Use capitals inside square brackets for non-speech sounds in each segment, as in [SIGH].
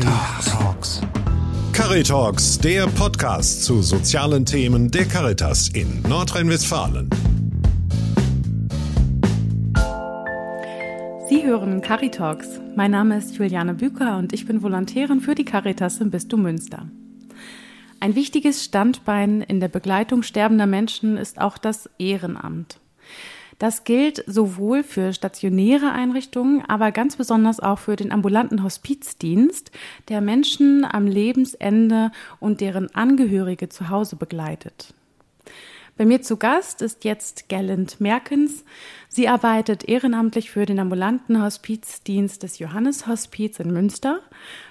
Caritalks. Caritalks, der Podcast zu sozialen Themen der Caritas in Nordrhein-Westfalen. Sie hören Caritalks. Mein Name ist Juliane Büker und ich bin Volontärin für die Caritas im Bistum Münster. Ein wichtiges Standbein in der Begleitung sterbender Menschen ist auch das Ehrenamt. Das gilt sowohl für stationäre Einrichtungen, aber ganz besonders auch für den ambulanten Hospizdienst, der Menschen am Lebensende und deren Angehörige zu Hause begleitet. Bei mir zu Gast ist jetzt Gerlind Merkens. Sie arbeitet ehrenamtlich für den ambulanten Hospizdienst des Johannes Hospiz in Münster.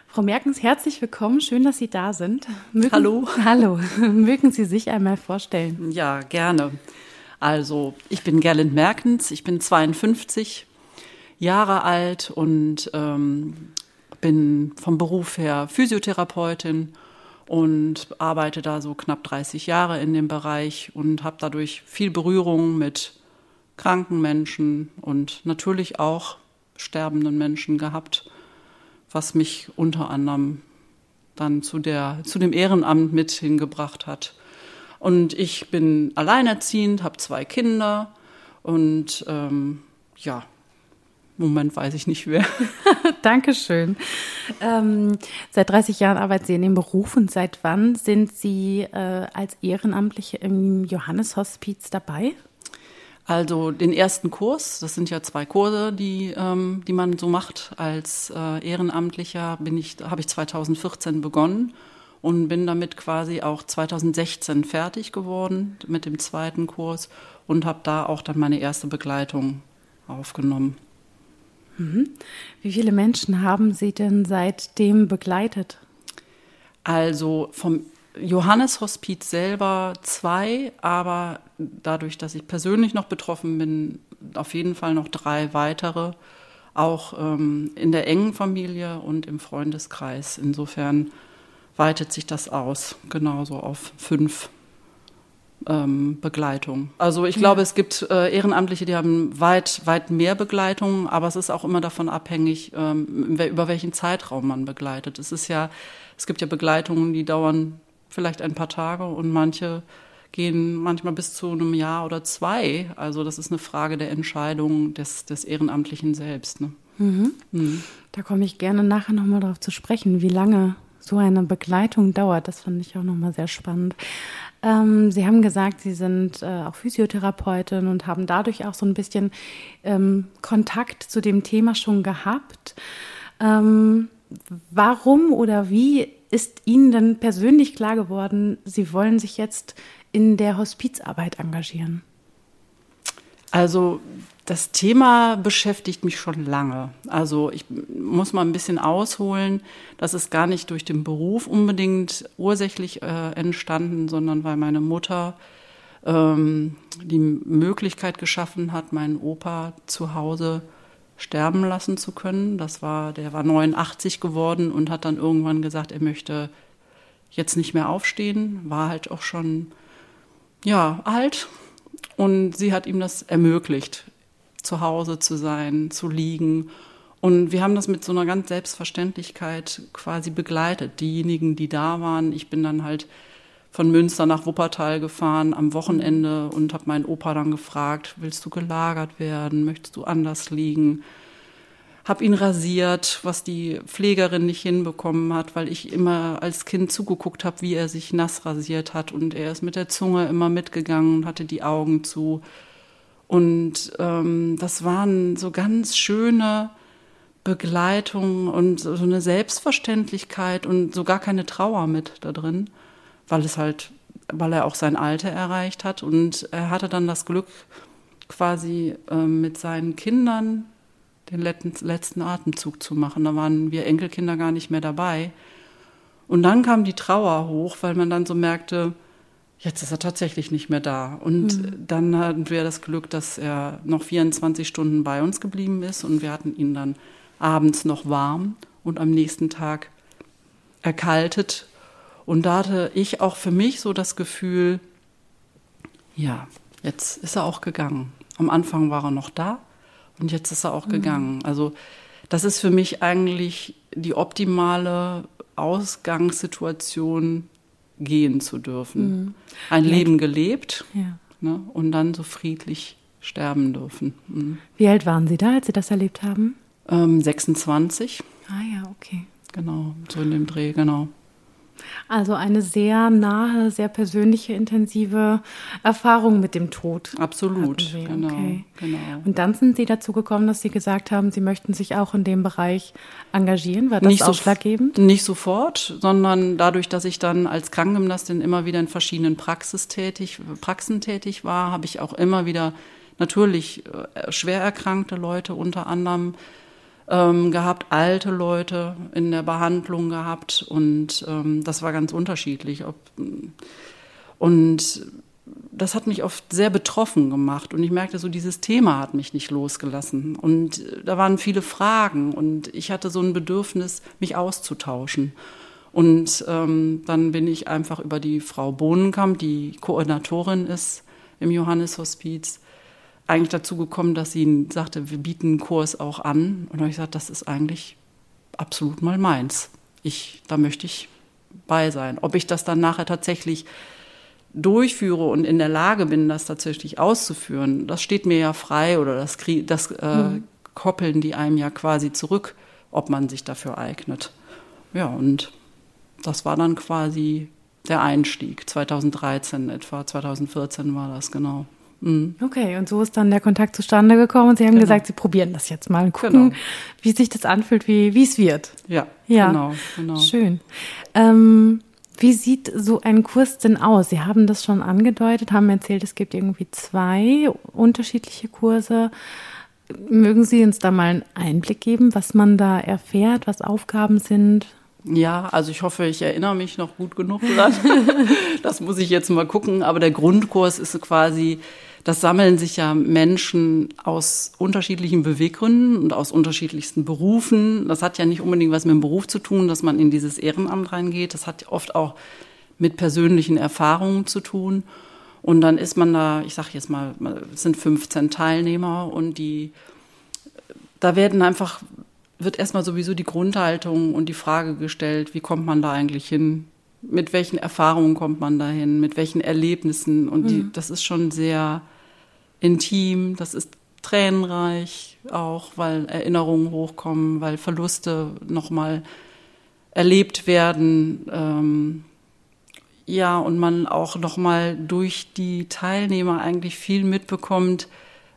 Frau Merkens, herzlich willkommen. Schön, dass Sie da sind. Mögen, hallo. [LAUGHS] Hallo. Mögen Sie sich einmal vorstellen? Ja, gerne. Also, ich bin Gerlind Merkens, ich bin 52 Jahre alt und ähm, bin vom Beruf her Physiotherapeutin und arbeite da so knapp 30 Jahre in dem Bereich und habe dadurch viel Berührung mit kranken Menschen und natürlich auch sterbenden Menschen gehabt, was mich unter anderem dann zu, der, zu dem Ehrenamt mit hingebracht hat. Und ich bin alleinerziehend, habe zwei Kinder und ähm, ja, im Moment weiß ich nicht wer. [LAUGHS] Dankeschön. Ähm, seit 30 Jahren arbeiten Sie in dem Beruf und seit wann sind Sie äh, als Ehrenamtliche im Johanneshospiz dabei? Also den ersten Kurs, das sind ja zwei Kurse, die, ähm, die man so macht als äh, Ehrenamtlicher, bin ich, habe ich 2014 begonnen und bin damit quasi auch 2016 fertig geworden mit dem zweiten Kurs und habe da auch dann meine erste Begleitung aufgenommen. Mhm. Wie viele Menschen haben Sie denn seitdem begleitet? Also vom Johannes Hospiz selber zwei, aber dadurch, dass ich persönlich noch betroffen bin, auf jeden Fall noch drei weitere, auch ähm, in der engen Familie und im Freundeskreis. Insofern weitet sich das aus, genauso auf fünf ähm, Begleitungen. Also ich glaube, es gibt äh, Ehrenamtliche, die haben weit, weit mehr Begleitungen, aber es ist auch immer davon abhängig, ähm, über welchen Zeitraum man begleitet. Es ist ja, es gibt ja Begleitungen, die dauern vielleicht ein paar Tage und manche gehen manchmal bis zu einem Jahr oder zwei. Also das ist eine Frage der Entscheidung des, des Ehrenamtlichen selbst. Ne? Mhm. Mhm. Da komme ich gerne nachher nochmal darauf zu sprechen, wie lange so eine Begleitung dauert. Das fand ich auch nochmal sehr spannend. Ähm, Sie haben gesagt, Sie sind äh, auch Physiotherapeutin und haben dadurch auch so ein bisschen ähm, Kontakt zu dem Thema schon gehabt. Ähm, warum oder wie ist Ihnen denn persönlich klar geworden, Sie wollen sich jetzt in der Hospizarbeit engagieren? Also das Thema beschäftigt mich schon lange. Also ich muss mal ein bisschen ausholen. Das ist gar nicht durch den Beruf unbedingt ursächlich äh, entstanden, sondern weil meine Mutter ähm, die Möglichkeit geschaffen hat, meinen Opa zu Hause sterben lassen zu können. Das war, der war 89 geworden und hat dann irgendwann gesagt, er möchte jetzt nicht mehr aufstehen. War halt auch schon ja alt und sie hat ihm das ermöglicht zu Hause zu sein, zu liegen. Und wir haben das mit so einer ganz Selbstverständlichkeit quasi begleitet. Diejenigen, die da waren, ich bin dann halt von Münster nach Wuppertal gefahren am Wochenende und habe meinen Opa dann gefragt, willst du gelagert werden, möchtest du anders liegen? Hab ihn rasiert, was die Pflegerin nicht hinbekommen hat, weil ich immer als Kind zugeguckt habe, wie er sich nass rasiert hat und er ist mit der Zunge immer mitgegangen und hatte die Augen zu. Und ähm, das waren so ganz schöne Begleitungen und so eine Selbstverständlichkeit und so gar keine Trauer mit da drin, weil es halt, weil er auch sein Alter erreicht hat. Und er hatte dann das Glück, quasi ähm, mit seinen Kindern den letzten, letzten Atemzug zu machen. Da waren wir Enkelkinder gar nicht mehr dabei. Und dann kam die Trauer hoch, weil man dann so merkte, jetzt ist er tatsächlich nicht mehr da. Und mhm. dann hatten wir das Glück, dass er noch 24 Stunden bei uns geblieben ist und wir hatten ihn dann abends noch warm und am nächsten Tag erkaltet. Und da hatte ich auch für mich so das Gefühl, ja, jetzt ist er auch gegangen. Am Anfang war er noch da und jetzt ist er auch mhm. gegangen. Also das ist für mich eigentlich die optimale Ausgangssituation gehen zu dürfen. Mhm. Ein. Leben gelebt ja. ne, und dann so friedlich sterben dürfen. Mhm. Wie alt waren Sie da, als Sie das erlebt haben? Ähm, 26. Ah ja, okay. Genau, so in dem Dreh, genau. Also eine sehr nahe, sehr persönliche, intensive Erfahrung mit dem Tod. Absolut, genau, okay. genau. Und dann sind Sie dazu gekommen, dass Sie gesagt haben, Sie möchten sich auch in dem Bereich engagieren. War das nicht ausschlaggebend? So, nicht sofort, sondern dadurch, dass ich dann als Krankengymnastin immer wieder in verschiedenen Praxis tätig, Praxen tätig war, habe ich auch immer wieder natürlich äh, schwer erkrankte Leute unter anderem ähm, gehabt, alte Leute in der Behandlung gehabt und ähm, das war ganz unterschiedlich. Ob, und das hat mich oft sehr betroffen gemacht und ich merkte so, dieses Thema hat mich nicht losgelassen und da waren viele Fragen und ich hatte so ein Bedürfnis, mich auszutauschen. Und ähm, dann bin ich einfach über die Frau Bohnenkamp, die Koordinatorin ist im Johannes-Hospiz, eigentlich dazu gekommen, dass sie sagte, wir bieten einen Kurs auch an. Und da habe ich gesagt, das ist eigentlich absolut mal meins. Ich, da möchte ich bei sein. Ob ich das dann nachher tatsächlich durchführe und in der Lage bin, das tatsächlich auszuführen, das steht mir ja frei oder das, das äh, mhm. koppeln die einem ja quasi zurück, ob man sich dafür eignet. Ja, und das war dann quasi der Einstieg. 2013 etwa, 2014 war das genau. Mhm. Okay, und so ist dann der Kontakt zustande gekommen und Sie haben genau. gesagt, Sie probieren das jetzt mal und gucken, genau. wie sich das anfühlt, wie, wie es wird. Ja, ja, genau, genau. Schön. Ähm, wie sieht so ein Kurs denn aus? Sie haben das schon angedeutet, haben erzählt, es gibt irgendwie zwei unterschiedliche Kurse. Mögen Sie uns da mal einen Einblick geben, was man da erfährt, was Aufgaben sind? Ja, also ich hoffe, ich erinnere mich noch gut genug dran. [LAUGHS] das muss ich jetzt mal gucken. Aber der Grundkurs ist quasi das sammeln sich ja Menschen aus unterschiedlichen Beweggründen und aus unterschiedlichsten Berufen. Das hat ja nicht unbedingt was mit dem Beruf zu tun, dass man in dieses Ehrenamt reingeht. Das hat oft auch mit persönlichen Erfahrungen zu tun. Und dann ist man da, ich sage jetzt mal, es sind 15 Teilnehmer und die, da werden einfach, wird erstmal sowieso die Grundhaltung und die Frage gestellt, wie kommt man da eigentlich hin? Mit welchen Erfahrungen kommt man dahin? Mit welchen Erlebnissen? Und die, mhm. das ist schon sehr intim, das ist tränenreich auch, weil Erinnerungen hochkommen, weil Verluste nochmal erlebt werden. Ähm, ja, und man auch nochmal durch die Teilnehmer eigentlich viel mitbekommt,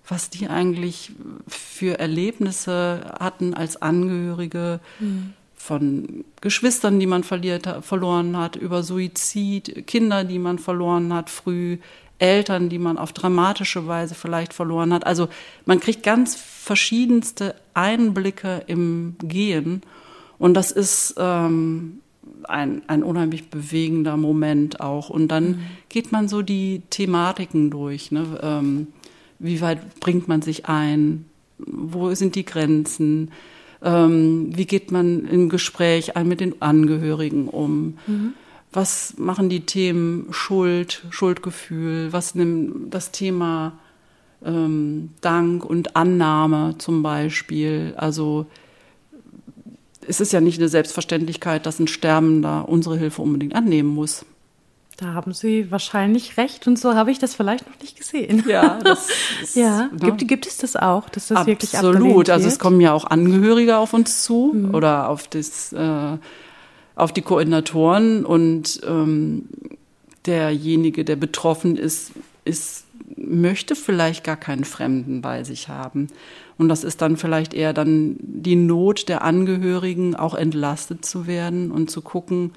was die eigentlich für Erlebnisse hatten als Angehörige mhm. Von Geschwistern, die man verliert, verloren hat, über Suizid, Kinder, die man verloren hat früh, Eltern, die man auf dramatische Weise vielleicht verloren hat. Also man kriegt ganz verschiedenste Einblicke im Gehen und das ist ähm, ein, ein unheimlich bewegender Moment auch. Und dann mhm. geht man so die Thematiken durch. Ne? Ähm, wie weit bringt man sich ein? Wo sind die Grenzen? Ähm, wie geht man im Gespräch mit den Angehörigen um? Mhm was machen die Themen Schuld, Schuldgefühl, was nimmt das Thema ähm, Dank und Annahme zum Beispiel. Also es ist ja nicht eine Selbstverständlichkeit, dass ein Sterbender unsere Hilfe unbedingt annehmen muss. Da haben Sie wahrscheinlich recht und so habe ich das vielleicht noch nicht gesehen. Ja, das [LAUGHS] ist, ja. Ne? Gibt, gibt es das auch, dass das Absolut. wirklich Absolut. Also es kommen ja auch Angehörige auf uns zu mhm. oder auf das äh, auf die Koordinatoren und ähm, derjenige, der betroffen ist, ist, möchte vielleicht gar keinen Fremden bei sich haben. Und das ist dann vielleicht eher dann die Not der Angehörigen, auch entlastet zu werden und zu gucken,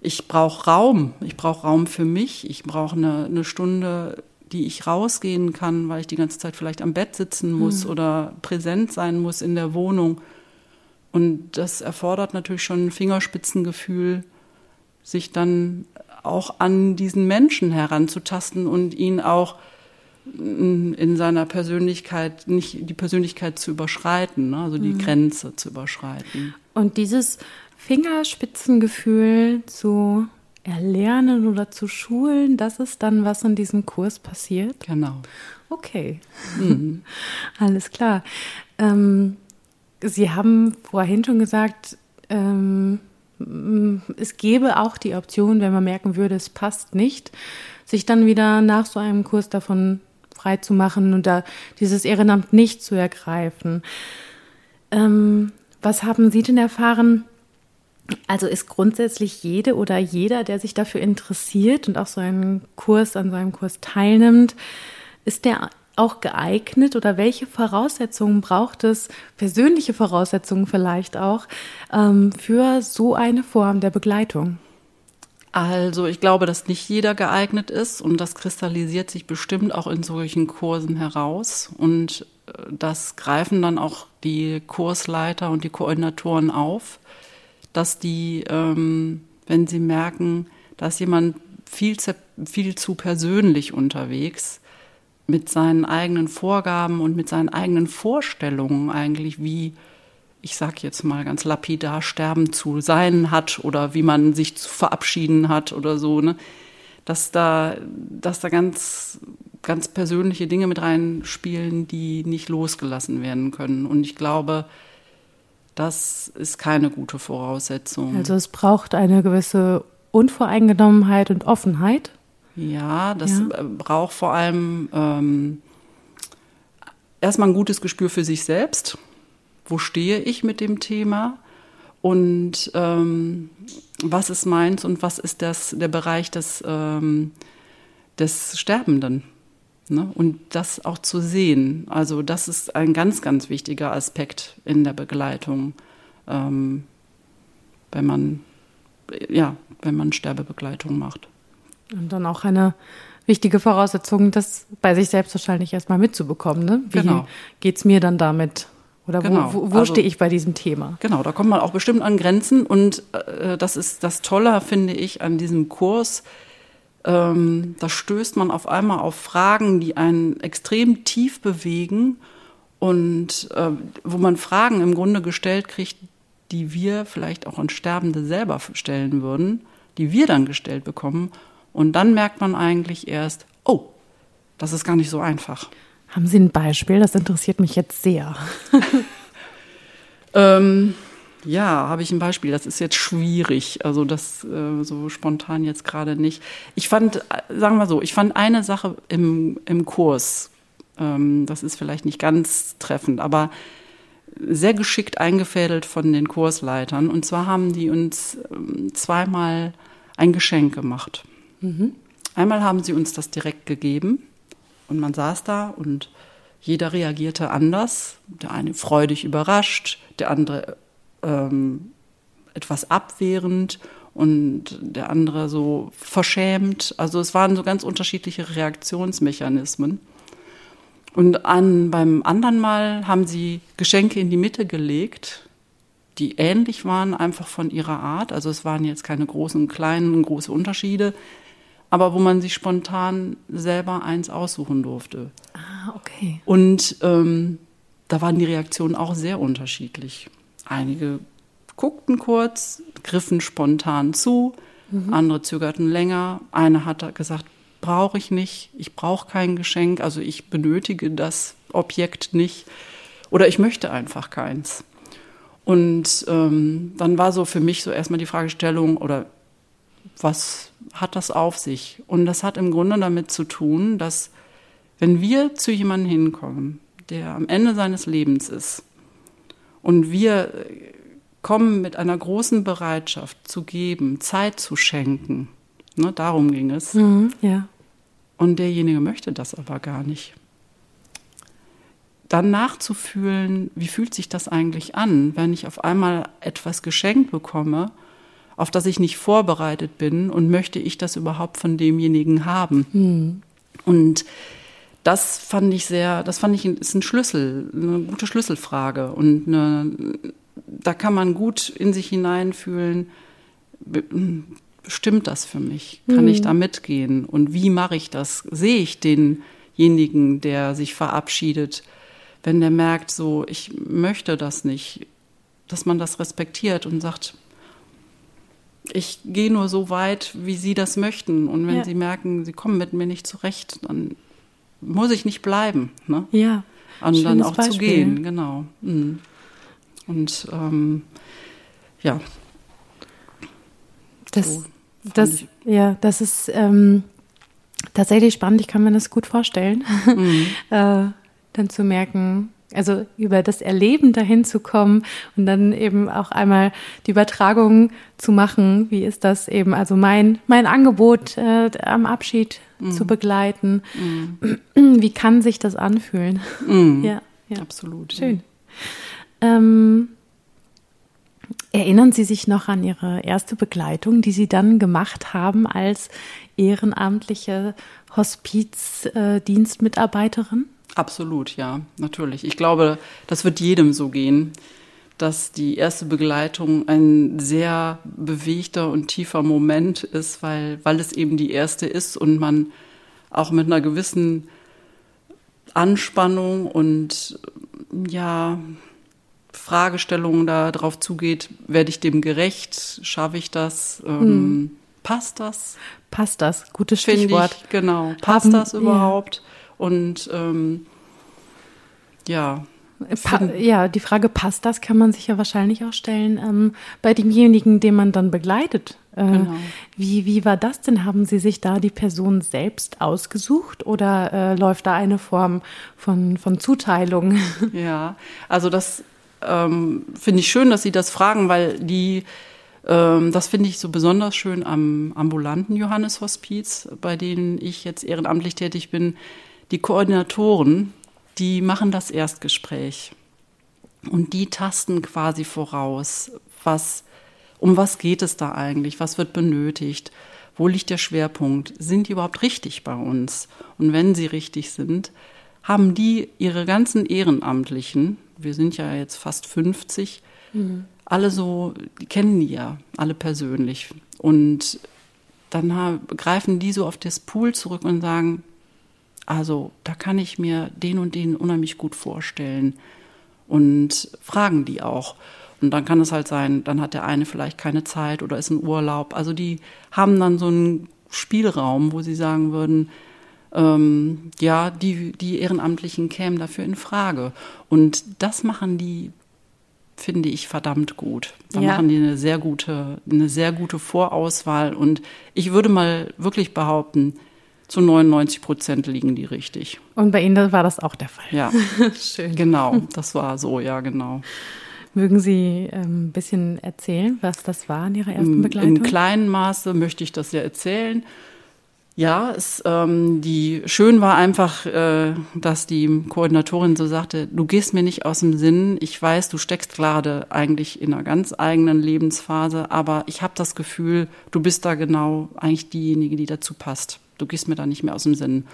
ich brauche Raum, ich brauche Raum für mich, ich brauche eine, eine Stunde, die ich rausgehen kann, weil ich die ganze Zeit vielleicht am Bett sitzen muss mhm. oder präsent sein muss in der Wohnung. Und das erfordert natürlich schon ein Fingerspitzengefühl, sich dann auch an diesen Menschen heranzutasten und ihn auch in seiner Persönlichkeit nicht die Persönlichkeit zu überschreiten, ne? also die mhm. Grenze zu überschreiten. Und dieses Fingerspitzengefühl zu erlernen oder zu schulen, das ist dann, was in diesem Kurs passiert? Genau. Okay. Mhm. [LAUGHS] Alles klar. Ähm, Sie haben vorhin schon gesagt, ähm, es gäbe auch die Option, wenn man merken würde, es passt nicht, sich dann wieder nach so einem Kurs davon frei zu machen und da dieses Ehrenamt nicht zu ergreifen. Ähm, was haben Sie denn erfahren? Also ist grundsätzlich jede oder jeder, der sich dafür interessiert und auch so einen Kurs an so einem Kurs teilnimmt, ist der auch geeignet oder welche Voraussetzungen braucht es, persönliche Voraussetzungen vielleicht auch, ähm, für so eine Form der Begleitung? Also ich glaube, dass nicht jeder geeignet ist und das kristallisiert sich bestimmt auch in solchen Kursen heraus und äh, das greifen dann auch die Kursleiter und die Koordinatoren auf, dass die, ähm, wenn sie merken, dass jemand viel, viel zu persönlich unterwegs mit seinen eigenen Vorgaben und mit seinen eigenen Vorstellungen eigentlich, wie, ich sag jetzt mal ganz lapidar, sterben zu sein hat oder wie man sich zu verabschieden hat oder so, ne? Dass da, dass da ganz, ganz persönliche Dinge mit reinspielen, die nicht losgelassen werden können. Und ich glaube, das ist keine gute Voraussetzung. Also es braucht eine gewisse Unvoreingenommenheit und Offenheit. Ja, das ja. Äh, braucht vor allem ähm, erstmal ein gutes Gespür für sich selbst. Wo stehe ich mit dem Thema? Und ähm, was ist meins und was ist das, der Bereich des, ähm, des Sterbenden? Ne? Und das auch zu sehen. Also, das ist ein ganz, ganz wichtiger Aspekt in der Begleitung, ähm, wenn man, ja, wenn man Sterbebegleitung macht. Und dann auch eine wichtige Voraussetzung, das bei sich selbst wahrscheinlich erstmal mitzubekommen. Ne? Wie genau. geht's mir dann damit? Oder genau. wo, wo, wo also, stehe ich bei diesem Thema? Genau, da kommt man auch bestimmt an Grenzen. Und äh, das ist das Tolle, finde ich, an diesem Kurs. Ähm, da stößt man auf einmal auf Fragen, die einen extrem tief bewegen und äh, wo man Fragen im Grunde gestellt kriegt, die wir vielleicht auch an Sterbende selber stellen würden, die wir dann gestellt bekommen und dann merkt man eigentlich erst, oh, das ist gar nicht so einfach. Haben Sie ein Beispiel? Das interessiert mich jetzt sehr. [LAUGHS] ähm, ja, habe ich ein Beispiel. Das ist jetzt schwierig. Also das äh, so spontan jetzt gerade nicht. Ich fand, äh, sagen wir so, ich fand eine Sache im, im Kurs, ähm, das ist vielleicht nicht ganz treffend, aber sehr geschickt eingefädelt von den Kursleitern. Und zwar haben die uns ähm, zweimal ein Geschenk gemacht. Mhm. Einmal haben sie uns das direkt gegeben und man saß da und jeder reagierte anders. Der eine freudig überrascht, der andere ähm, etwas abwehrend und der andere so verschämt. Also es waren so ganz unterschiedliche Reaktionsmechanismen. Und an, beim anderen Mal haben sie Geschenke in die Mitte gelegt die ähnlich waren, einfach von ihrer Art. Also es waren jetzt keine großen und kleinen, große Unterschiede, aber wo man sich spontan selber eins aussuchen durfte. Ah, okay. Und ähm, da waren die Reaktionen auch sehr unterschiedlich. Einige guckten kurz, griffen spontan zu, mhm. andere zögerten länger. Eine hat gesagt, brauche ich nicht, ich brauche kein Geschenk, also ich benötige das Objekt nicht oder ich möchte einfach keins. Und ähm, dann war so für mich so erstmal die Fragestellung, oder was hat das auf sich? Und das hat im Grunde damit zu tun, dass wenn wir zu jemandem hinkommen, der am Ende seines Lebens ist, und wir kommen mit einer großen Bereitschaft zu geben, Zeit zu schenken, ne, darum ging es. Mhm, ja. Und derjenige möchte das aber gar nicht dann nachzufühlen, wie fühlt sich das eigentlich an, wenn ich auf einmal etwas geschenkt bekomme, auf das ich nicht vorbereitet bin und möchte ich das überhaupt von demjenigen haben. Mhm. Und das fand ich sehr, das fand ich ist ein Schlüssel, eine gute Schlüsselfrage und eine, da kann man gut in sich hineinfühlen, stimmt das für mich? Kann mhm. ich da mitgehen? Und wie mache ich das? Sehe ich denjenigen, der sich verabschiedet? wenn der merkt, so, ich möchte das nicht, dass man das respektiert und sagt, ich gehe nur so weit, wie Sie das möchten. Und wenn ja. Sie merken, Sie kommen mit mir nicht zurecht, dann muss ich nicht bleiben. Ne? Ja. Und dann auch Beispiel. zu gehen, genau. Mhm. Und ähm, ja. Das, so das, ja, das ist ähm, tatsächlich spannend. Ich kann mir das gut vorstellen, mhm. [LAUGHS] äh, dann zu merken, also über das Erleben dahin zu kommen und dann eben auch einmal die Übertragung zu machen. Wie ist das eben? Also mein, mein Angebot äh, am Abschied mhm. zu begleiten. Mhm. Wie kann sich das anfühlen? Mhm. [LAUGHS] Ja, ja, absolut. Schön. Ähm, erinnern Sie sich noch an Ihre erste Begleitung, die Sie dann gemacht haben als ehrenamtliche Hospizdienstmitarbeiterin? Äh, Absolut, ja, natürlich. Ich glaube, das wird jedem so gehen, dass die erste Begleitung ein sehr bewegter und tiefer Moment ist, weil, weil es eben die erste ist und man auch mit einer gewissen Anspannung und ja, Fragestellungen da drauf zugeht, werde ich dem gerecht, schaffe ich das, ähm, hm. passt das? Passt das, gutes Stichwort. Ich, genau, passt Haben, das überhaupt? Ja. Und ähm, ja. Pa ja, die Frage, passt das, kann man sich ja wahrscheinlich auch stellen ähm, bei demjenigen, den man dann begleitet. Äh, genau. wie, wie war das denn? Haben Sie sich da die Person selbst ausgesucht oder äh, läuft da eine Form von, von Zuteilung? [LAUGHS] Ja, also das ähm, finde ich schön, dass Sie das fragen, weil die ähm, das finde ich so besonders schön am ambulanten Johannes-Hospiz, bei denen ich jetzt ehrenamtlich tätig bin die Koordinatoren, die machen das Erstgespräch und die tasten quasi voraus, was, um was geht es da eigentlich, was wird benötigt, wo liegt der Schwerpunkt, sind die überhaupt richtig bei uns? Und wenn sie richtig sind, haben die ihre ganzen Ehrenamtlichen, wir sind ja jetzt fast 50, mhm. alle so, die kennen die ja alle persönlich. Und dann greifen die so auf das Pool zurück und sagen, also da kann ich mir den und den unheimlich gut vorstellen und fragen die auch. Und dann kann es halt sein, dann hat der eine vielleicht keine Zeit oder ist in Urlaub. Also die haben dann so einen Spielraum, wo sie sagen würden, ähm, ja, die, die Ehrenamtlichen kämen dafür in Frage. Und das machen die, finde ich, verdammt gut. Da ja. machen die eine sehr gute, eine sehr gute Vorauswahl. Und ich würde mal wirklich behaupten, zu 99 Prozent liegen die richtig. Und bei Ihnen war das auch der Fall. Ja, [LAUGHS] schön. Genau, das war so, ja, genau. Mögen Sie ein ähm, bisschen erzählen, was das war in Ihrer ersten Begleitung? In kleinem Maße möchte ich das ja erzählen. Ja, es, ähm, die schön war einfach, äh, dass die Koordinatorin so sagte, du gehst mir nicht aus dem Sinn. Ich weiß, du steckst gerade eigentlich in einer ganz eigenen Lebensphase, aber ich habe das Gefühl, du bist da genau eigentlich diejenige, die dazu passt du gehst mir da nicht mehr aus dem Sinn.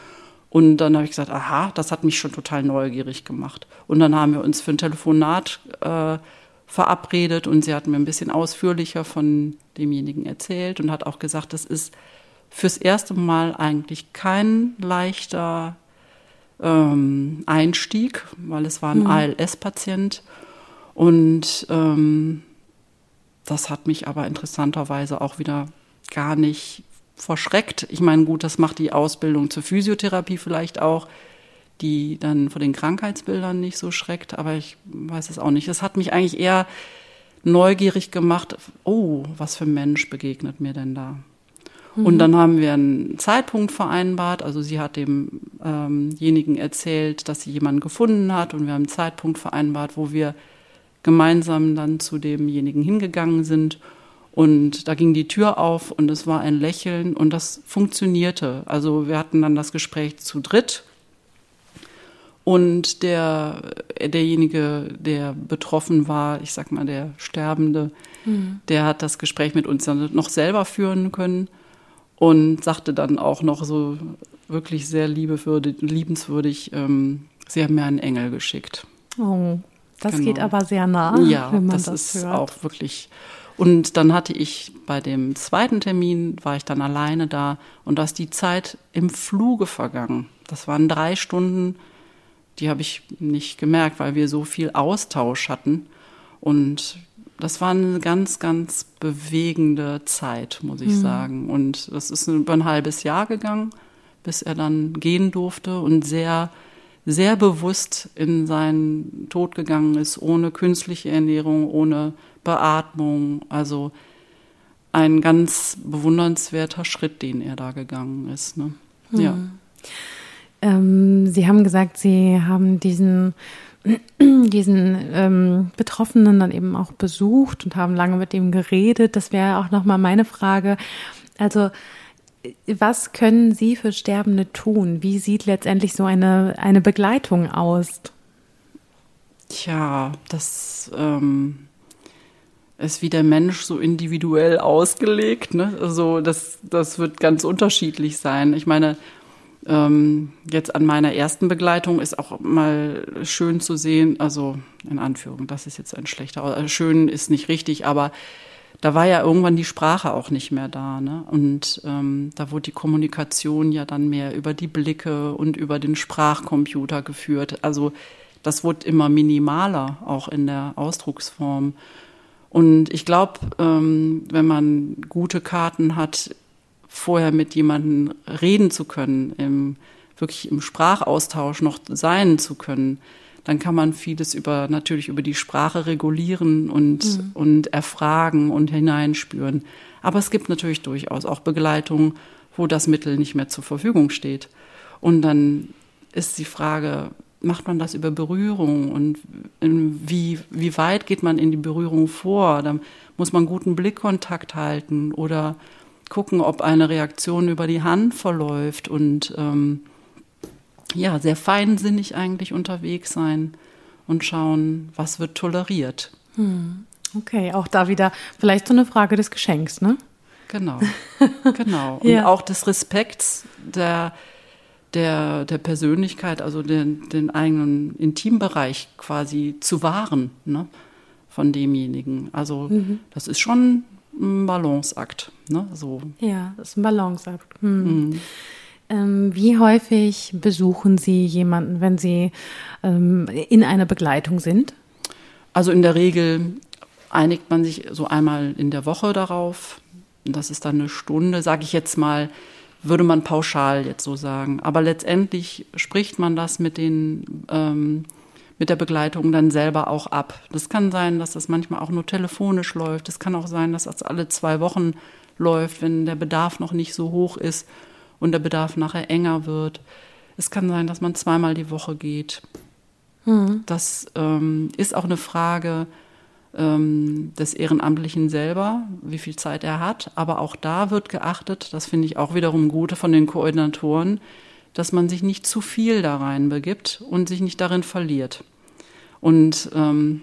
Und dann habe ich gesagt, aha, das hat mich schon total neugierig gemacht. Und dann haben wir uns für ein Telefonat äh, verabredet und sie hat mir ein bisschen ausführlicher von demjenigen erzählt und hat auch gesagt, das ist fürs erste Mal eigentlich kein leichter ähm, Einstieg, weil es war ein mhm. ALS-Patient. Und ähm, das hat mich aber interessanterweise auch wieder gar nicht verschreckt. Ich meine, gut, das macht die Ausbildung zur Physiotherapie vielleicht auch, die dann vor den Krankheitsbildern nicht so schreckt, aber ich weiß es auch nicht. Es hat mich eigentlich eher neugierig gemacht, oh, was für ein Mensch begegnet mir denn da? Mhm. Und dann haben wir einen Zeitpunkt vereinbart. Also sie hat demjenigen ähm erzählt, dass sie jemanden gefunden hat und wir haben einen Zeitpunkt vereinbart, wo wir gemeinsam dann zu demjenigen hingegangen sind und da ging die Tür auf und es war ein Lächeln und das funktionierte. Also wir hatten dann das Gespräch zu dritt. Und der, derjenige, der betroffen war, ich sag mal, der Sterbende, mhm. der hat das Gespräch mit uns dann noch selber führen können und sagte dann auch noch so wirklich sehr liebenswürdig, ähm, sie haben mir einen Engel geschickt. Oh, das genau. geht aber sehr nah. Ja, das, das, ist hört. auch wirklich und dann hatte ich bei dem zweiten Termin, war ich dann alleine da und da ist die Zeit im Fluge vergangen. Das waren drei Stunden, die habe ich nicht gemerkt, weil wir so viel Austausch hatten. Und das war eine ganz, ganz bewegende Zeit, muss ich mhm. sagen. Und das ist über ein halbes Jahr gegangen, bis er dann gehen durfte und sehr sehr bewusst in seinen Tod gegangen ist, ohne künstliche Ernährung, ohne Beatmung. Also ein ganz bewundernswerter Schritt, den er da gegangen ist. Ne? Ja. Hm. Ähm, Sie haben gesagt, Sie haben diesen [CLEARS THROAT] diesen ähm, Betroffenen dann eben auch besucht und haben lange mit ihm geredet. Das wäre auch nochmal meine Frage. Also was können Sie für Sterbende tun? Wie sieht letztendlich so eine, eine Begleitung aus? Tja, das ähm, ist wie der Mensch so individuell ausgelegt. Ne? Also das, das wird ganz unterschiedlich sein. Ich meine, ähm, jetzt an meiner ersten Begleitung ist auch mal schön zu sehen, also in Anführung, das ist jetzt ein schlechter, also schön ist nicht richtig, aber da war ja irgendwann die Sprache auch nicht mehr da. Ne? Und ähm, da wurde die Kommunikation ja dann mehr über die Blicke und über den Sprachcomputer geführt. Also das wurde immer minimaler, auch in der Ausdrucksform. Und ich glaube, ähm, wenn man gute Karten hat, vorher mit jemandem reden zu können, im, wirklich im Sprachaustausch noch sein zu können, dann kann man vieles über, natürlich über die Sprache regulieren und, mhm. und erfragen und hineinspüren. Aber es gibt natürlich durchaus auch Begleitungen, wo das Mittel nicht mehr zur Verfügung steht. Und dann ist die Frage, macht man das über Berührung und wie, wie weit geht man in die Berührung vor? Da muss man guten Blickkontakt halten oder gucken, ob eine Reaktion über die Hand verläuft und ähm, ja, sehr feinsinnig eigentlich unterwegs sein und schauen, was wird toleriert. Hm. Okay, auch da wieder vielleicht so eine Frage des Geschenks, ne? Genau, [LAUGHS] genau. Und ja. auch des Respekts der, der, der Persönlichkeit, also den, den eigenen Intimbereich quasi zu wahren, ne? Von demjenigen. Also, mhm. das ist schon ein Balanceakt, ne? So. Ja, das ist ein Balanceakt. Hm. Mhm. Ähm, wie häufig besuchen Sie jemanden, wenn Sie ähm, in einer Begleitung sind? Also in der Regel einigt man sich so einmal in der Woche darauf. Das ist dann eine Stunde, sage ich jetzt mal, würde man pauschal jetzt so sagen. Aber letztendlich spricht man das mit den ähm, mit der Begleitung dann selber auch ab. Das kann sein, dass das manchmal auch nur telefonisch läuft. Es kann auch sein, dass das alle zwei Wochen läuft, wenn der Bedarf noch nicht so hoch ist und der Bedarf nachher enger wird. Es kann sein, dass man zweimal die Woche geht. Mhm. Das ähm, ist auch eine Frage des Ehrenamtlichen selber, wie viel Zeit er hat. Aber auch da wird geachtet, das finde ich auch wiederum gut von den Koordinatoren, dass man sich nicht zu viel da rein begibt und sich nicht darin verliert. Und ähm,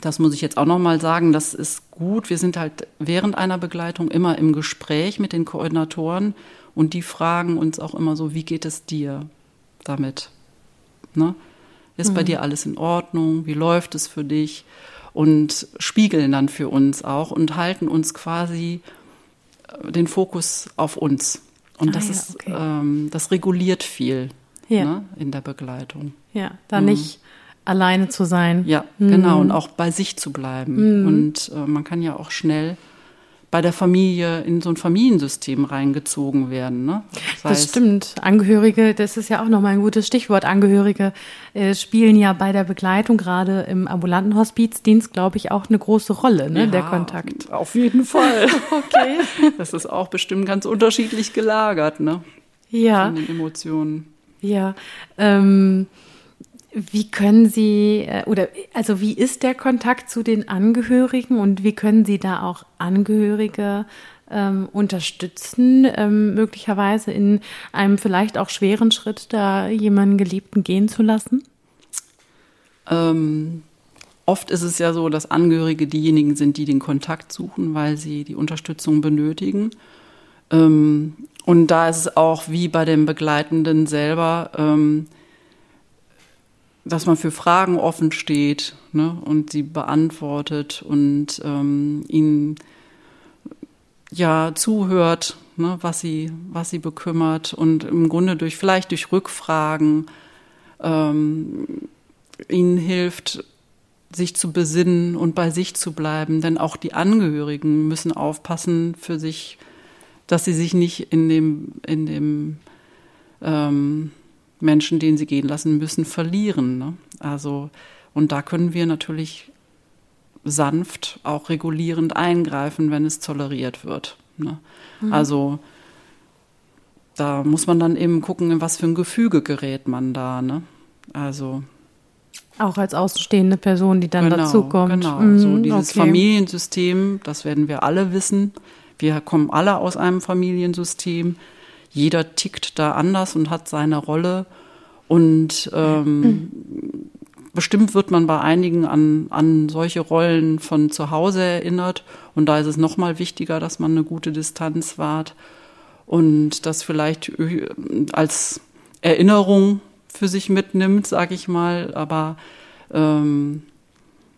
das muss ich jetzt auch nochmal sagen, das ist gut. Wir sind halt während einer Begleitung immer im Gespräch mit den Koordinatoren und die fragen uns auch immer so, wie geht es dir damit? Ne? Ist mhm. bei dir alles in Ordnung? Wie läuft es für dich? Und spiegeln dann für uns auch und halten uns quasi äh, den Fokus auf uns. Und ah, das ja, ist, okay. ähm, das reguliert viel ja. ne, in der Begleitung. Ja, da mhm. nicht alleine zu sein. Ja, mhm. genau. Und auch bei sich zu bleiben. Mhm. Und äh, man kann ja auch schnell bei der Familie in so ein Familiensystem reingezogen werden. Ne? Das, das stimmt. Angehörige, das ist ja auch nochmal ein gutes Stichwort. Angehörige äh, spielen ja bei der Begleitung gerade im ambulanten Hospizdienst, glaube ich, auch eine große Rolle, ne, ja, der Kontakt. Auf jeden Fall. [LAUGHS] [LAUGHS] okay. Das ist auch bestimmt ganz unterschiedlich gelagert, ne? Ja. Von den Emotionen. Ja. Ähm, wie können Sie äh, oder also wie ist der Kontakt zu den Angehörigen und wie können Sie da auch Angehörige ähm, unterstützen, ähm, möglicherweise in einem vielleicht auch schweren Schritt, da jemanden Geliebten gehen zu lassen? Ähm, oft ist es ja so, dass Angehörige diejenigen sind, die den Kontakt suchen, weil sie die Unterstützung benötigen. Ähm, und da ist es auch wie bei dem Begleitenden selber ähm, dass man für Fragen offen steht ne, und sie beantwortet und ähm, ihnen ja zuhört, ne, was sie was sie bekümmert und im Grunde durch vielleicht durch Rückfragen ähm, ihnen hilft, sich zu besinnen und bei sich zu bleiben, denn auch die Angehörigen müssen aufpassen für sich, dass sie sich nicht in dem in dem ähm, Menschen, den sie gehen lassen müssen, verlieren. Ne? Also, und da können wir natürlich sanft, auch regulierend eingreifen, wenn es toleriert wird. Ne? Mhm. Also, da muss man dann eben gucken, in was für ein Gefüge gerät man da. Ne? Also, auch als außenstehende Person, die dann genau, dazukommt. Genau, mhm, so dieses okay. Familiensystem, das werden wir alle wissen. Wir kommen alle aus einem Familiensystem. Jeder tickt da anders und hat seine Rolle. Und ähm, mhm. bestimmt wird man bei einigen an, an solche Rollen von zu Hause erinnert. Und da ist es nochmal wichtiger, dass man eine gute Distanz wahrt und das vielleicht äh, als Erinnerung für sich mitnimmt, sage ich mal, aber ähm,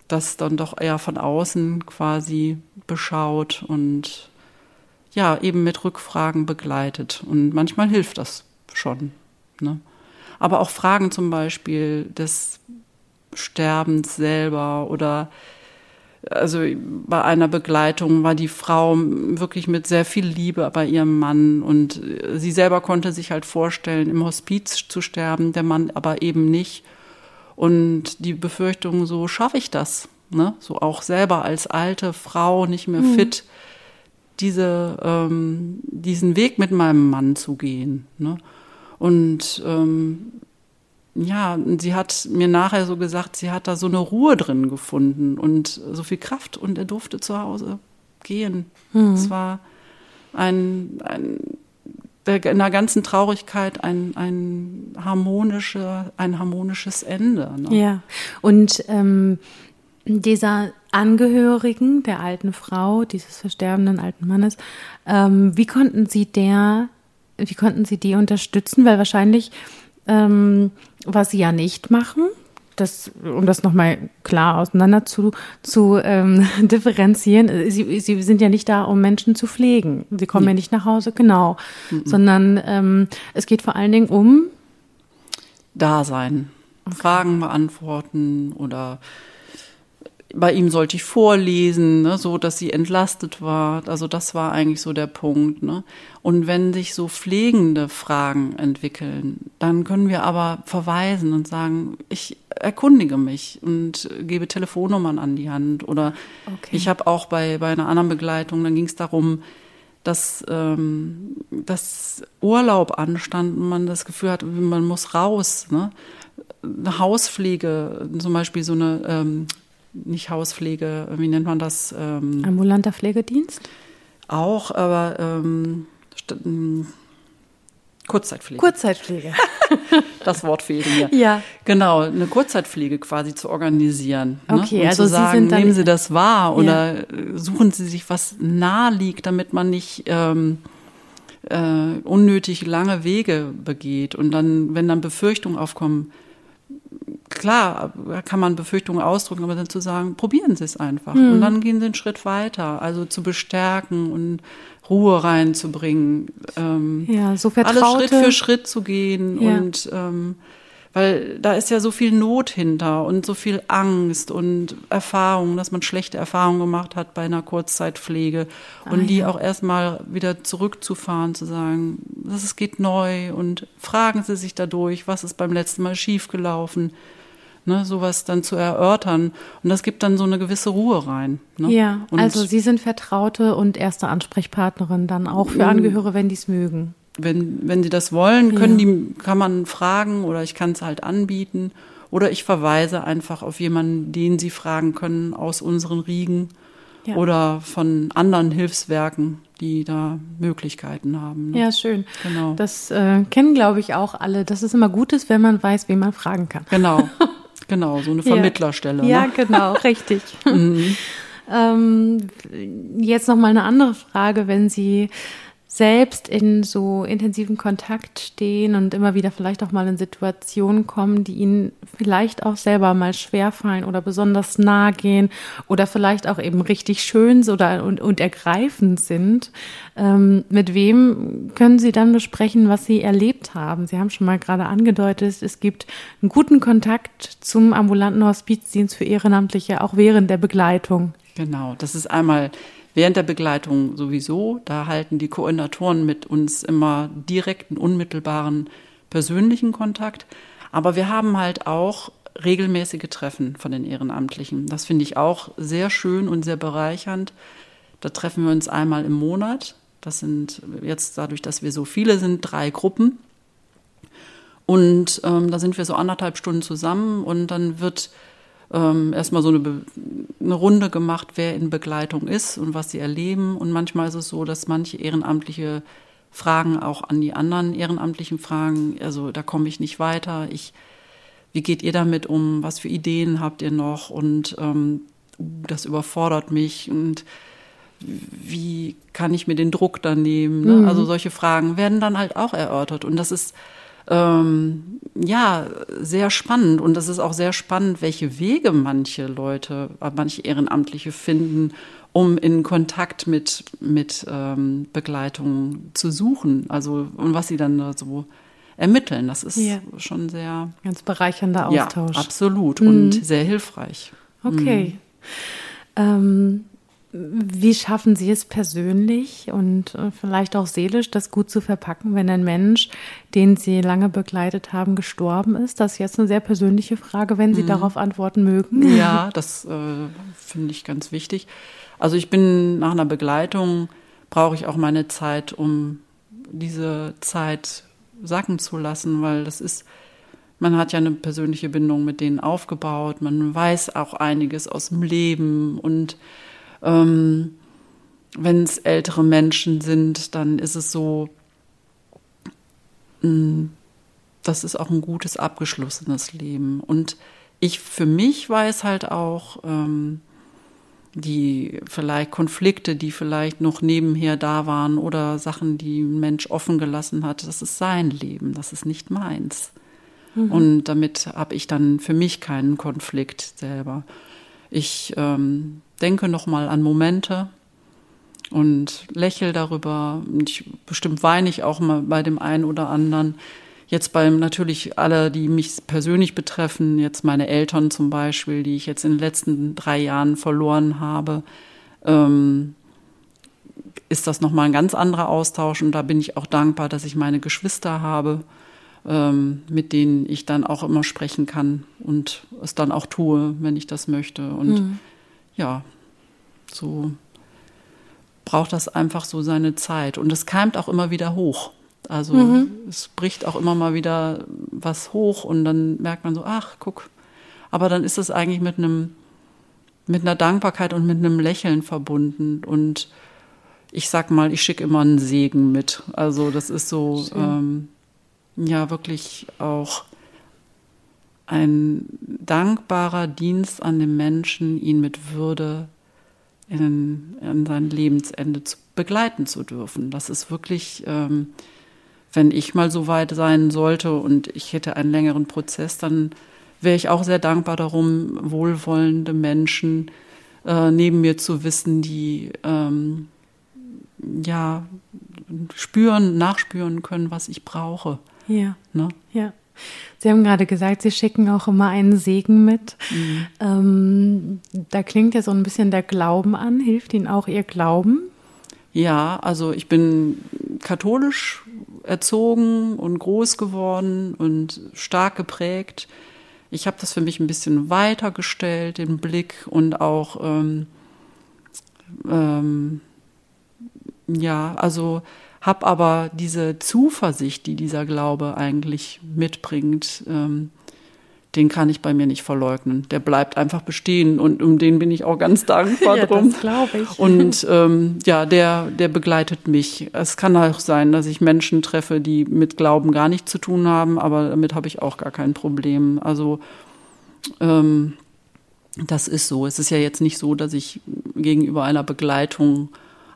das dann doch eher von außen quasi beschaut und ja, eben mit Rückfragen begleitet. Und manchmal hilft das schon. Ne? Aber auch Fragen zum Beispiel des Sterbens selber oder also bei einer Begleitung war die Frau wirklich mit sehr viel Liebe bei ihrem Mann und sie selber konnte sich halt vorstellen, im Hospiz zu sterben, der Mann aber eben nicht. Und die Befürchtung, so schaffe ich das, ne? So auch selber als alte Frau nicht mehr mhm. fit, diese, ähm, diesen Weg mit meinem Mann zu gehen. Ne? Und ähm, ja, sie hat mir nachher so gesagt, sie hat da so eine Ruhe drin gefunden und so viel Kraft und er durfte zu Hause gehen. Mhm. Es war ein, ein in der ganzen Traurigkeit ein, ein, harmonische, ein harmonisches Ende. Ne? Ja, und ähm, dieser Angehörigen der alten Frau, dieses versterbenden alten Mannes, ähm, wie konnten Sie der, wie konnten Sie die unterstützen? Weil wahrscheinlich ähm, was sie ja nicht machen, das, um das nochmal klar auseinander zu, zu ähm, [LAUGHS] differenzieren, sie, sie sind ja nicht da, um Menschen zu pflegen. Sie kommen ja, ja nicht nach Hause, genau. Mhm. Sondern ähm, es geht vor allen Dingen um Dasein. Okay. Fragen beantworten oder bei ihm sollte ich vorlesen, ne, so dass sie entlastet war. Also das war eigentlich so der Punkt. Ne? Und wenn sich so pflegende Fragen entwickeln, dann können wir aber verweisen und sagen, ich erkundige mich und gebe Telefonnummern an die Hand. Oder okay. ich habe auch bei, bei einer anderen Begleitung, dann ging es darum, dass, ähm, dass Urlaub anstand und man das Gefühl hat, man muss raus. Ne? Eine Hauspflege, zum Beispiel so eine ähm, nicht Hauspflege, wie nennt man das? Ähm, Ambulanter Pflegedienst? Auch, aber ähm, hm, Kurzzeitpflege. Kurzzeitpflege. [LAUGHS] das Wort fehlt mir. Ja. Genau, eine Kurzzeitpflege quasi zu organisieren. Ne? Okay, Und also zu sagen, Sie sind dann, nehmen Sie das wahr oder ja. suchen Sie sich was nahe liegt, damit man nicht ähm, äh, unnötig lange Wege begeht. Und dann, wenn dann Befürchtungen aufkommen, klar, kann man Befürchtungen ausdrücken, aber dann zu sagen, probieren Sie es einfach. Mhm. Und dann gehen Sie einen Schritt weiter, also zu bestärken und Ruhe reinzubringen. Ähm, ja, so vertraute. Alles Schritt für Schritt zu gehen ja. und ähm, weil da ist ja so viel Not hinter und so viel Angst und Erfahrung, dass man schlechte Erfahrungen gemacht hat bei einer Kurzzeitpflege und ah, die ja. auch erstmal wieder zurückzufahren, zu sagen, das geht neu und fragen Sie sich dadurch, was ist beim letzten Mal schiefgelaufen ne, sowas dann zu erörtern. Und das gibt dann so eine gewisse Ruhe rein. Ne? Ja, und also Sie sind Vertraute und erste Ansprechpartnerin dann auch für Angehörige, wenn die es mögen. Wenn, wenn sie das wollen, können ja. die, kann man fragen oder ich kann es halt anbieten. Oder ich verweise einfach auf jemanden, den sie fragen können aus unseren Riegen ja. oder von anderen Hilfswerken, die da Möglichkeiten haben. Ne? Ja, schön. Genau. Das äh, kennen, glaube ich, auch alle, dass es immer gut ist, wenn man weiß, wen man fragen kann. Genau. [LAUGHS] Genau, so eine Vermittlerstelle. Ja, ne? genau, [LAUGHS] richtig. mhm. ähm, jetzt noch mal eine andere Frage, wenn Sie selbst in so intensiven Kontakt stehen und immer wieder vielleicht auch mal in Situationen kommen, die ihnen vielleicht auch selber mal schwerfallen oder besonders nah gehen oder vielleicht auch eben richtig schön oder und, und ergreifend sind. Ähm, mit wem können Sie dann besprechen, was Sie erlebt haben? Sie haben schon mal gerade angedeutet, es gibt einen guten Kontakt zum ambulanten Hospizdienst für Ehrenamtliche auch während der Begleitung. Genau, das ist einmal Während der Begleitung sowieso, da halten die Koordinatoren mit uns immer direkten, unmittelbaren persönlichen Kontakt. Aber wir haben halt auch regelmäßige Treffen von den Ehrenamtlichen. Das finde ich auch sehr schön und sehr bereichernd. Da treffen wir uns einmal im Monat. Das sind jetzt dadurch, dass wir so viele sind, drei Gruppen. Und ähm, da sind wir so anderthalb Stunden zusammen und dann wird ähm, erstmal so eine, eine Runde gemacht, wer in Begleitung ist und was sie erleben. Und manchmal ist es so, dass manche Ehrenamtliche Fragen auch an die anderen Ehrenamtlichen fragen. Also da komme ich nicht weiter. Ich, wie geht ihr damit um? Was für Ideen habt ihr noch? Und ähm, das überfordert mich. Und wie kann ich mir den Druck dann nehmen? Ne? Mhm. Also solche Fragen werden dann halt auch erörtert. Und das ist ähm, ja sehr spannend. Und das ist auch sehr spannend, welche Wege manche Leute, manche Ehrenamtliche finden, um in Kontakt mit, mit ähm, Begleitung zu suchen. Also, und was sie dann da so ermitteln. Das ist ja. schon sehr. Ganz bereichernder Austausch. Ja, absolut. Mhm. Und sehr hilfreich. Okay. Mhm. Ähm, wie schaffen Sie es persönlich und äh, vielleicht auch seelisch, das gut zu verpacken, wenn ein Mensch, den Sie lange begleitet haben, gestorben ist? Das ist jetzt eine sehr persönliche Frage, wenn Sie mhm. darauf antworten mögen. Ja, [LAUGHS] das äh, finde ich ganz wichtig. Also ich bin nach einer Begleitung, brauche ich auch meine Zeit, um diese Zeit sacken zu lassen, weil das ist, man hat ja eine persönliche Bindung mit denen aufgebaut, man weiß auch einiges aus dem Leben und ähm, wenn es ältere Menschen sind, dann ist es so, mh, mm, das ist auch ein gutes, abgeschlossenes Leben. Und ich für mich weiß halt auch, ähm, die vielleicht Konflikte, die vielleicht noch nebenher da waren oder Sachen, die ein Mensch offen gelassen hat, das ist sein Leben, das ist nicht meins. Mhm. Und damit habe ich dann für mich keinen Konflikt selber. Ich ähm, denke nochmal an Momente und lächle darüber. Ich, bestimmt weine ich auch mal bei dem einen oder anderen. Jetzt beim natürlich alle, die mich persönlich betreffen, jetzt meine Eltern zum Beispiel, die ich jetzt in den letzten drei Jahren verloren habe, ähm, ist das nochmal ein ganz anderer Austausch. Und da bin ich auch dankbar, dass ich meine Geschwister habe, ähm, mit denen ich dann auch immer sprechen kann und es dann auch tue, wenn ich das möchte. Und mhm. ja, so braucht das einfach so seine Zeit. Und es keimt auch immer wieder hoch. Also mhm. es bricht auch immer mal wieder was hoch und dann merkt man so, ach, guck. Aber dann ist es eigentlich mit einem, mit einer Dankbarkeit und mit einem Lächeln verbunden. Und ich sag mal, ich schicke immer einen Segen mit. Also das ist so, ähm, ja, wirklich auch ein dankbarer Dienst an den Menschen, ihn mit Würde in, in sein Lebensende zu begleiten zu dürfen. Das ist wirklich ähm, wenn ich mal so weit sein sollte und ich hätte einen längeren Prozess, dann wäre ich auch sehr dankbar darum, wohlwollende Menschen äh, neben mir zu wissen, die ähm, ja spüren, nachspüren können, was ich brauche. Ja. Ne? Ja. Sie haben gerade gesagt, Sie schicken auch immer einen Segen mit. Mhm. Ähm, da klingt ja so ein bisschen der Glauben an. Hilft Ihnen auch Ihr Glauben? Ja, also ich bin katholisch erzogen und groß geworden und stark geprägt. Ich habe das für mich ein bisschen weitergestellt, den Blick und auch, ähm, ähm, ja, also habe aber diese Zuversicht, die dieser Glaube eigentlich mitbringt, ähm, den kann ich bei mir nicht verleugnen. Der bleibt einfach bestehen und um den bin ich auch ganz [LAUGHS] dankbar ja, drum. Das glaube ich. Und ähm, ja, der, der begleitet mich. Es kann auch sein, dass ich Menschen treffe, die mit Glauben gar nichts zu tun haben, aber damit habe ich auch gar kein Problem. Also ähm, das ist so. Es ist ja jetzt nicht so, dass ich gegenüber einer Begleitung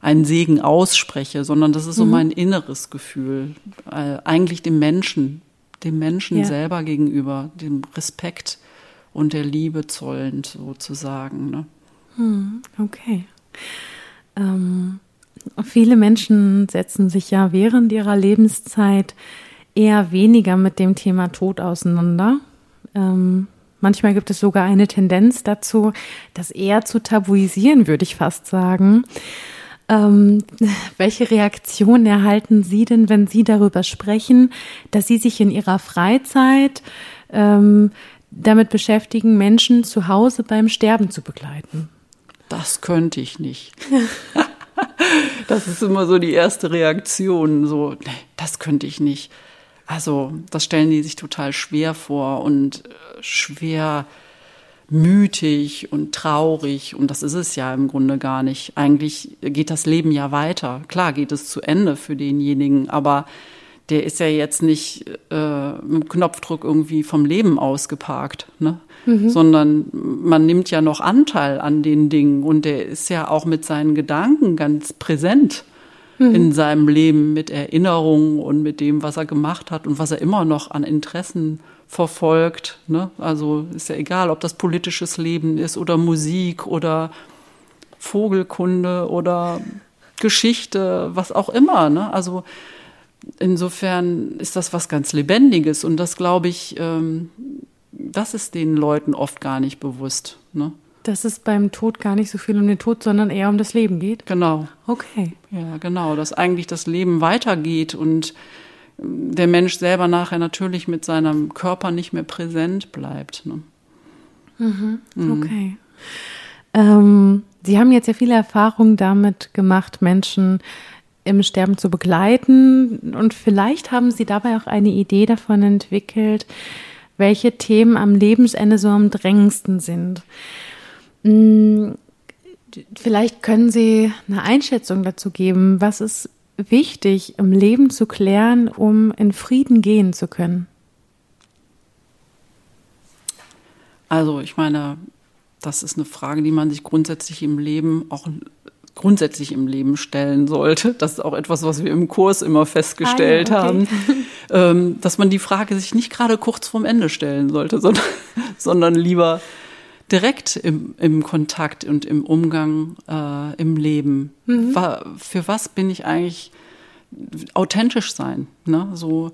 einen Segen ausspreche, sondern das ist so mhm. mein inneres Gefühl, äh, eigentlich dem Menschen dem Menschen ja. selber gegenüber, dem Respekt und der Liebe zollend sozusagen. Ne? Hm, okay. Ähm, viele Menschen setzen sich ja während ihrer Lebenszeit eher weniger mit dem Thema Tod auseinander. Ähm, manchmal gibt es sogar eine Tendenz dazu, das eher zu tabuisieren, würde ich fast sagen. Ähm, [LAUGHS] welche Reaktion erhalten Sie denn, wenn Sie darüber sprechen, dass Sie sich in Ihrer Freizeit ähm, damit beschäftigen, Menschen zu Hause beim Sterben zu begleiten? Das könnte ich nicht. [LAUGHS] das ist immer so die erste Reaktion. So, nee, das könnte ich nicht. Also, das stellen die sich total schwer vor und äh, schwer mütig und traurig. Und das ist es ja im Grunde gar nicht. Eigentlich geht das Leben ja weiter. Klar geht es zu Ende für denjenigen, aber der ist ja jetzt nicht äh, mit Knopfdruck irgendwie vom Leben ausgeparkt, ne? Mhm. sondern man nimmt ja noch Anteil an den Dingen und der ist ja auch mit seinen Gedanken ganz präsent mhm. in seinem Leben mit Erinnerungen und mit dem, was er gemacht hat und was er immer noch an Interessen verfolgt. Ne? Also ist ja egal, ob das politisches Leben ist oder Musik oder Vogelkunde oder Geschichte, was auch immer. Ne? Also insofern ist das was ganz Lebendiges und das glaube ich, ähm, das ist den Leuten oft gar nicht bewusst. Ne? Dass es beim Tod gar nicht so viel um den Tod, sondern eher um das Leben geht. Genau. Okay. Ja, genau, dass eigentlich das Leben weitergeht und der Mensch selber nachher natürlich mit seinem Körper nicht mehr präsent bleibt. Ne? Mhm. Mhm. Okay. Ähm, Sie haben jetzt ja viele Erfahrungen damit gemacht, Menschen im Sterben zu begleiten. Und vielleicht haben Sie dabei auch eine Idee davon entwickelt, welche Themen am Lebensende so am drängendsten sind. Hm, vielleicht können Sie eine Einschätzung dazu geben. Was ist wichtig im Leben zu klären, um in Frieden gehen zu können? Also ich meine, das ist eine Frage, die man sich grundsätzlich im Leben auch grundsätzlich im Leben stellen sollte. Das ist auch etwas, was wir im Kurs immer festgestellt ah, okay. haben, ähm, dass man die Frage sich nicht gerade kurz vorm Ende stellen sollte, sondern, [LAUGHS] sondern lieber direkt im, im Kontakt und im Umgang äh, im Leben. Mhm. Für was bin ich eigentlich authentisch sein? Ne? So,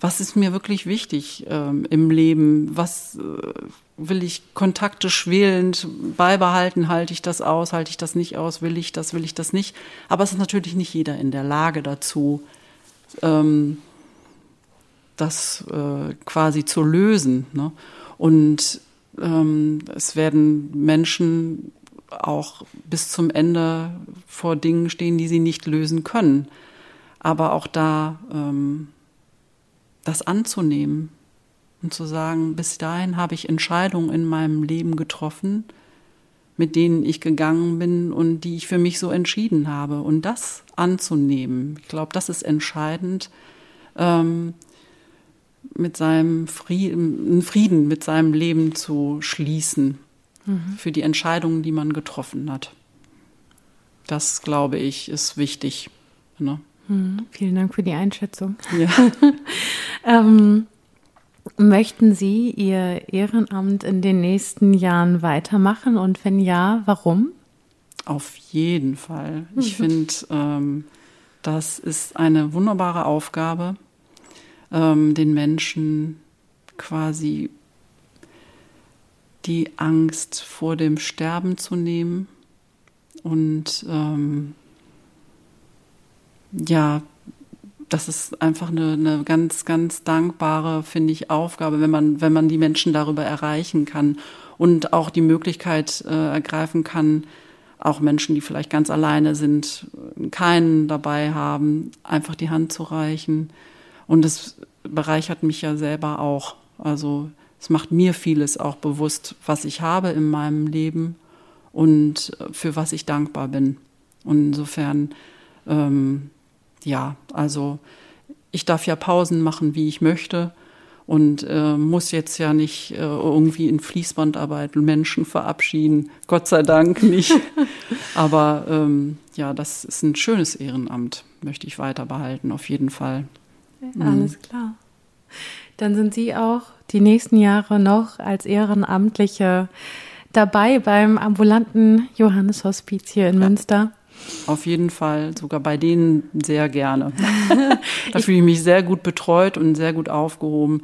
was ist mir wirklich wichtig ähm, im Leben? Was äh, will ich Kontakte schwelend beibehalten? Halte ich das aus? Halte ich das nicht aus? Will ich das? Will ich das nicht? Aber es ist natürlich nicht jeder in der Lage dazu, ähm, das äh, quasi zu lösen. Ne? Und es werden Menschen auch bis zum Ende vor Dingen stehen, die sie nicht lösen können. Aber auch da ähm, das anzunehmen und zu sagen, bis dahin habe ich Entscheidungen in meinem Leben getroffen, mit denen ich gegangen bin und die ich für mich so entschieden habe. Und das anzunehmen, ich glaube, das ist entscheidend, ähm, mit seinem Frieden, Frieden mit seinem Leben zu schließen mhm. für die Entscheidungen, die man getroffen hat. Das, glaube ich, ist wichtig. Ne? Mhm. Vielen Dank für die Einschätzung. Ja. [LAUGHS] ähm, möchten Sie Ihr Ehrenamt in den nächsten Jahren weitermachen und wenn ja, warum? Auf jeden Fall. Ich [LAUGHS] finde, ähm, das ist eine wunderbare Aufgabe ähm, den Menschen quasi die Angst vor dem Sterben zu nehmen und ähm, ja, das ist einfach eine, eine ganz, ganz dankbare, finde ich, Aufgabe, wenn man, wenn man die Menschen darüber erreichen kann und auch die Möglichkeit äh, ergreifen kann, auch Menschen, die vielleicht ganz alleine sind, keinen dabei haben, einfach die Hand zu reichen und es bereichert mich ja selber auch. Also es macht mir vieles auch bewusst, was ich habe in meinem Leben und für was ich dankbar bin. Und insofern, ähm, ja, also ich darf ja Pausen machen, wie ich möchte und äh, muss jetzt ja nicht äh, irgendwie in Fließbandarbeit Menschen verabschieden. Gott sei Dank nicht. [LAUGHS] Aber ähm, ja, das ist ein schönes Ehrenamt, möchte ich weiter behalten, auf jeden Fall. Mhm. Alles klar. Dann sind Sie auch die nächsten Jahre noch als Ehrenamtliche dabei beim ambulanten Johannes-Hospiz hier in ja. Münster. Auf jeden Fall, sogar bei denen sehr gerne. [LAUGHS] da fühle ich mich sehr gut betreut und sehr gut aufgehoben.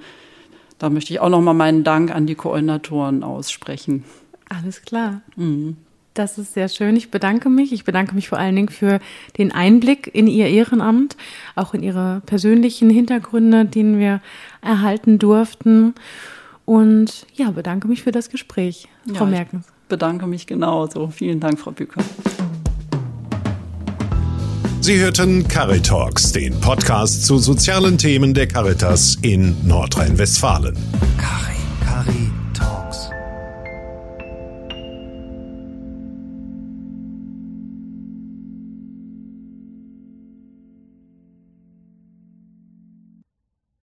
Da möchte ich auch nochmal meinen Dank an die Koordinatoren aussprechen. Alles klar. Mhm. Das ist sehr schön. Ich bedanke mich. Ich bedanke mich vor allen Dingen für den Einblick in Ihr Ehrenamt, auch in Ihre persönlichen Hintergründe, den wir erhalten durften. Und ja, bedanke mich für das Gespräch, Frau ja, Merkens. bedanke mich genauso. Vielen Dank, Frau Büker. Sie hörten Caritalks, den Podcast zu sozialen Themen der Caritas in Nordrhein-Westfalen. Cari, Cari